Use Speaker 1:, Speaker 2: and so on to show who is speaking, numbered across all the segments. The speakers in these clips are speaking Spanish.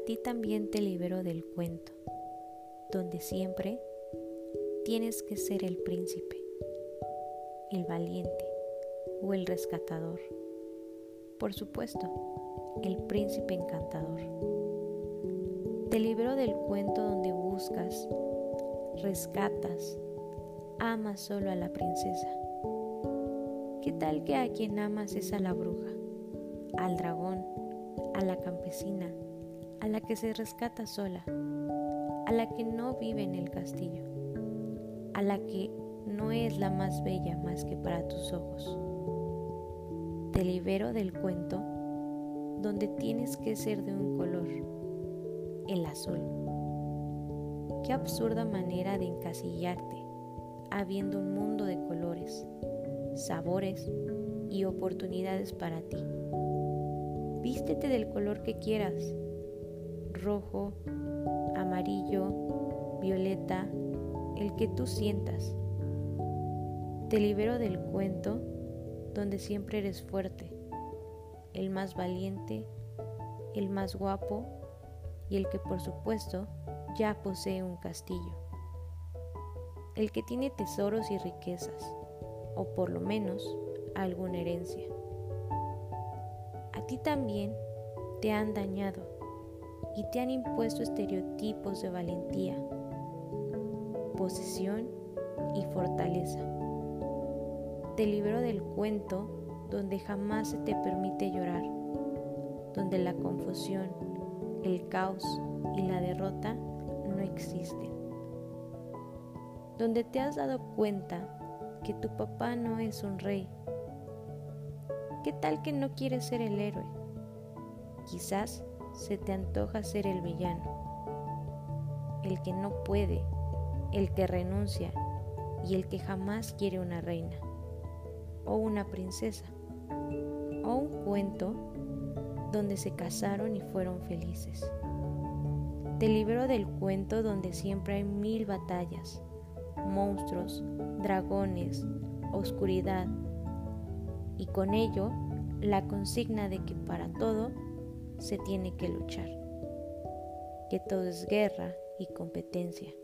Speaker 1: ti también te libero del cuento, donde siempre tienes que ser el príncipe, el valiente o el rescatador. Por supuesto, el príncipe encantador. Te libero del cuento donde buscas, rescatas, amas solo a la princesa. ¿Qué tal que a quien amas es a la bruja, al dragón, a la campesina, a la que se rescata sola, a la que no vive en el castillo, a la que no es la más bella más que para tus ojos? Te libero del cuento donde tienes que ser de un color, el azul. Qué absurda manera de encasillarte, habiendo un mundo de colores, sabores y oportunidades para ti. Vístete del color que quieras, rojo, amarillo, violeta, el que tú sientas. Te libero del cuento donde siempre eres fuerte, el más valiente, el más guapo y el que por supuesto ya posee un castillo. El que tiene tesoros y riquezas, o por lo menos alguna herencia. A ti también te han dañado y te han impuesto estereotipos de valentía, posesión y fortaleza. Te libero del cuento donde jamás se te permite llorar, donde la confusión, el caos y la derrota no existen, donde te has dado cuenta que tu papá no es un rey. ¿Qué tal que no quieres ser el héroe? Quizás se te antoja ser el villano, el que no puede, el que renuncia y el que jamás quiere una reina o una princesa o un cuento donde se casaron y fueron felices. Te libero del cuento donde siempre hay mil batallas, monstruos, dragones, oscuridad y con ello la consigna de que para todo se tiene que luchar, que todo es guerra y competencia.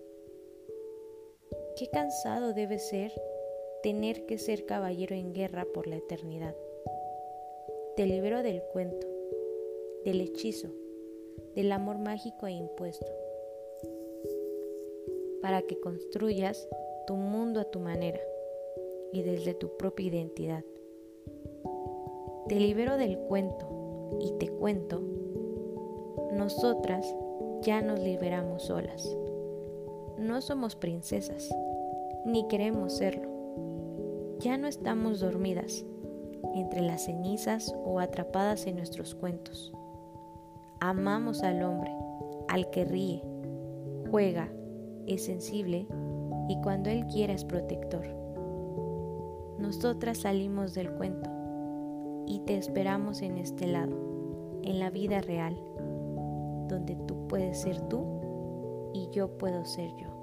Speaker 1: Qué cansado debe ser tener que ser caballero en guerra por la eternidad. Te libero del cuento, del hechizo, del amor mágico e impuesto, para que construyas tu mundo a tu manera y desde tu propia identidad. Te libero del cuento y te cuento, nosotras ya nos liberamos solas. No somos princesas, ni queremos serlo. Ya no estamos dormidas entre las cenizas o atrapadas en nuestros cuentos. Amamos al hombre, al que ríe, juega, es sensible y cuando Él quiera es protector. Nosotras salimos del cuento y te esperamos en este lado, en la vida real, donde tú puedes ser tú y yo puedo ser yo.